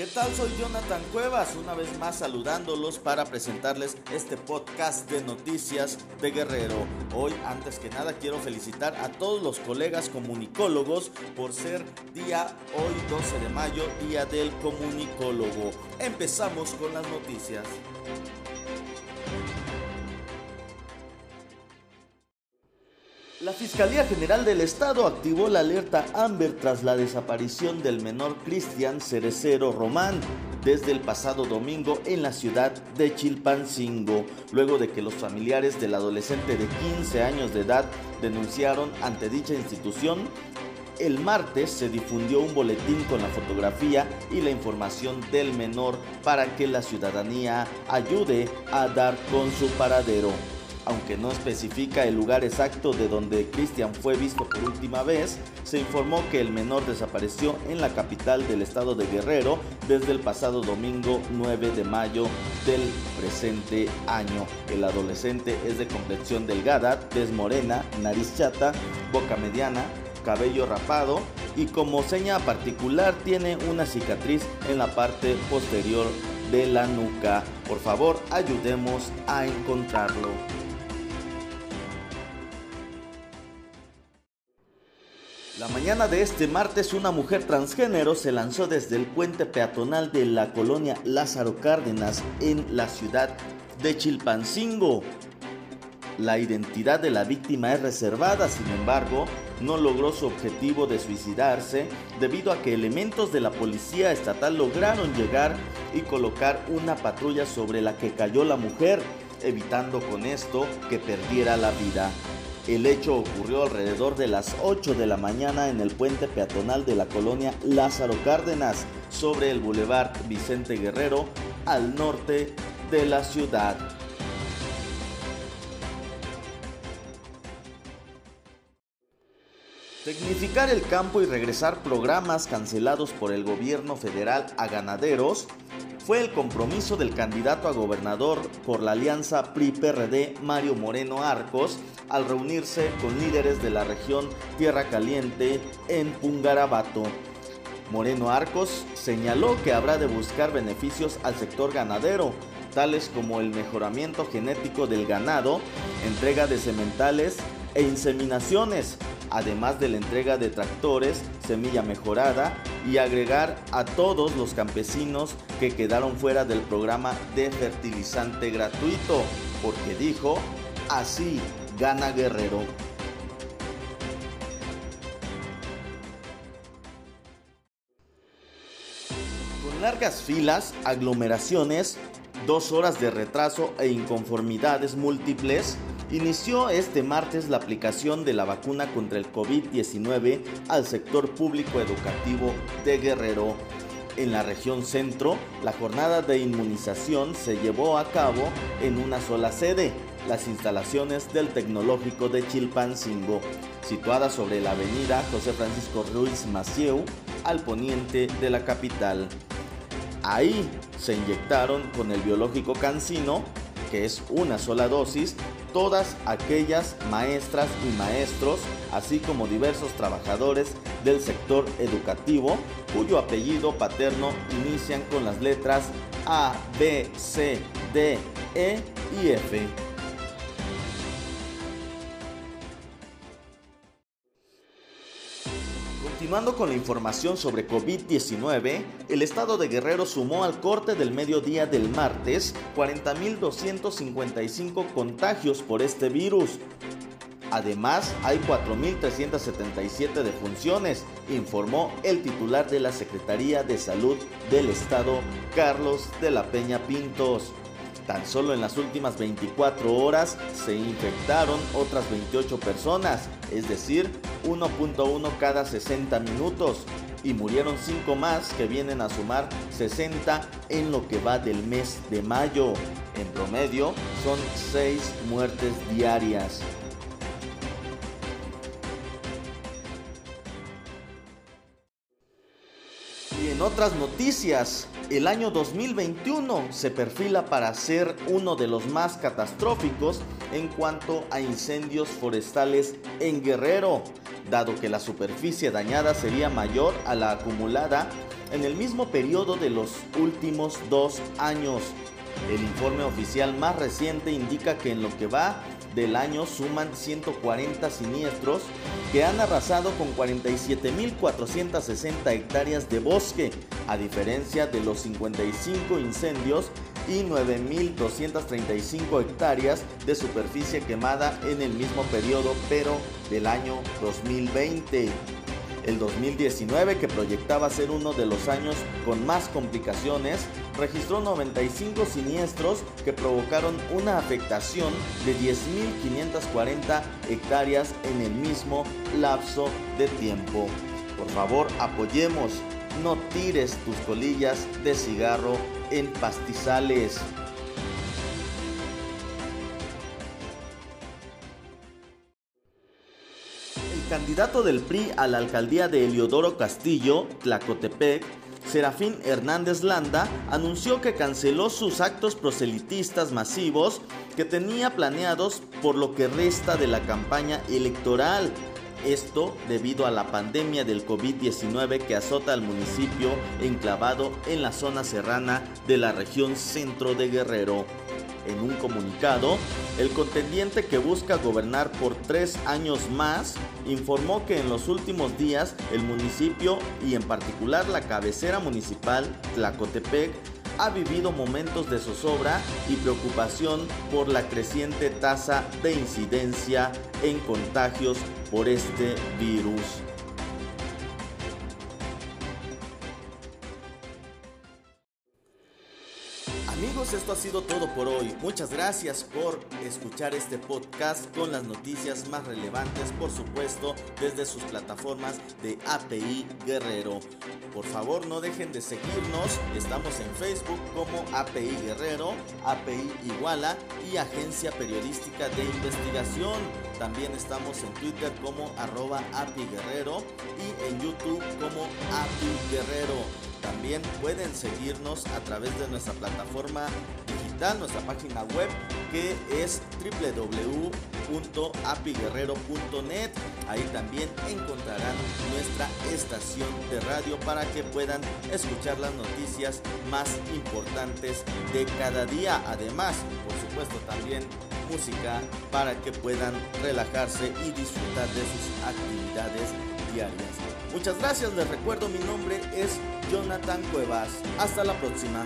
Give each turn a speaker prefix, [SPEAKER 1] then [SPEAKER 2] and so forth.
[SPEAKER 1] ¿Qué tal? Soy Jonathan Cuevas, una vez más saludándolos para presentarles este podcast de noticias de Guerrero. Hoy, antes que nada, quiero felicitar a todos los colegas comunicólogos por ser día hoy 12 de mayo, día del comunicólogo. Empezamos con las noticias. La Fiscalía General del Estado activó la alerta Amber tras la desaparición del menor Cristian Cerecero Román desde el pasado domingo en la ciudad de Chilpancingo, luego de que los familiares del adolescente de 15 años de edad denunciaron ante dicha institución. El martes se difundió un boletín con la fotografía y la información del menor para que la ciudadanía ayude a dar con su paradero aunque no especifica el lugar exacto de donde Cristian fue visto por última vez, se informó que el menor desapareció en la capital del estado de Guerrero desde el pasado domingo 9 de mayo del presente año. El adolescente es de complexión delgada, tez morena, nariz chata, boca mediana, cabello rapado y como seña particular tiene una cicatriz en la parte posterior de la nuca. Por favor, ayudemos a encontrarlo. La mañana de este martes una mujer transgénero se lanzó desde el puente peatonal de la colonia Lázaro Cárdenas en la ciudad de Chilpancingo. La identidad de la víctima es reservada, sin embargo, no logró su objetivo de suicidarse debido a que elementos de la policía estatal lograron llegar y colocar una patrulla sobre la que cayó la mujer, evitando con esto que perdiera la vida. El hecho ocurrió alrededor de las 8 de la mañana en el puente peatonal de la colonia Lázaro Cárdenas, sobre el bulevar Vicente Guerrero, al norte de la ciudad. Tecnificar el campo y regresar programas cancelados por el gobierno federal a ganaderos fue el compromiso del candidato a gobernador por la alianza PRI-PRD Mario Moreno Arcos al reunirse con líderes de la región Tierra Caliente en Pungarabato. Moreno Arcos señaló que habrá de buscar beneficios al sector ganadero, tales como el mejoramiento genético del ganado, entrega de sementales e inseminaciones, además de la entrega de tractores, semilla mejorada y agregar a todos los campesinos que quedaron fuera del programa de fertilizante gratuito, porque dijo, así gana Guerrero. Con largas filas, aglomeraciones, dos horas de retraso e inconformidades múltiples, inició este martes la aplicación de la vacuna contra el COVID-19 al sector público educativo de Guerrero. En la región centro, la jornada de inmunización se llevó a cabo en una sola sede, las instalaciones del Tecnológico de Chilpancingo, situada sobre la avenida José Francisco Ruiz Macieu, al poniente de la capital. Ahí se inyectaron con el biológico cancino, que es una sola dosis, todas aquellas maestras y maestros, así como diversos trabajadores del sector educativo, cuyo apellido paterno inician con las letras A, B, C, D, E y F. Continuando con la información sobre COVID-19, el estado de Guerrero sumó al corte del mediodía del martes 40.255 contagios por este virus. Además, hay 4.377 defunciones, informó el titular de la Secretaría de Salud del Estado, Carlos de la Peña Pintos. Tan solo en las últimas 24 horas se infectaron otras 28 personas, es decir, 1.1 cada 60 minutos, y murieron 5 más que vienen a sumar 60 en lo que va del mes de mayo. En promedio son 6 muertes diarias. Y en otras noticias, el año 2021 se perfila para ser uno de los más catastróficos en cuanto a incendios forestales en Guerrero, dado que la superficie dañada sería mayor a la acumulada en el mismo periodo de los últimos dos años. El informe oficial más reciente indica que en lo que va del año suman 140 siniestros que han arrasado con 47.460 hectáreas de bosque, a diferencia de los 55 incendios y 9.235 hectáreas de superficie quemada en el mismo periodo, pero del año 2020. El 2019, que proyectaba ser uno de los años con más complicaciones, registró 95 siniestros que provocaron una afectación de 10.540 hectáreas en el mismo lapso de tiempo. Por favor, apoyemos, no tires tus colillas de cigarro en pastizales. El candidato del PRI a la alcaldía de Eliodoro Castillo, Tlacotepec, Serafín Hernández Landa, anunció que canceló sus actos proselitistas masivos que tenía planeados por lo que resta de la campaña electoral. Esto debido a la pandemia del COVID-19 que azota al municipio enclavado en la zona serrana de la región centro de Guerrero. En un comunicado, el contendiente que busca gobernar por tres años más informó que en los últimos días el municipio y en particular la cabecera municipal Tlacotepec ha vivido momentos de zozobra y preocupación por la creciente tasa de incidencia en contagios por este virus. Esto ha sido todo por hoy. Muchas gracias por escuchar este podcast con las noticias más relevantes, por supuesto, desde sus plataformas de API Guerrero. Por favor, no dejen de seguirnos. Estamos en Facebook como API Guerrero, API Iguala y Agencia Periodística de Investigación. También estamos en Twitter como arroba API Guerrero y en YouTube como API Guerrero. También pueden seguirnos a través de nuestra plataforma digital, nuestra página web que es www.apiguerrero.net. Ahí también encontrarán nuestra estación de radio para que puedan escuchar las noticias más importantes de cada día. Además, por supuesto, también música para que puedan relajarse y disfrutar de sus actividades Muchas gracias, les recuerdo mi nombre es Jonathan Cuevas. Hasta la próxima.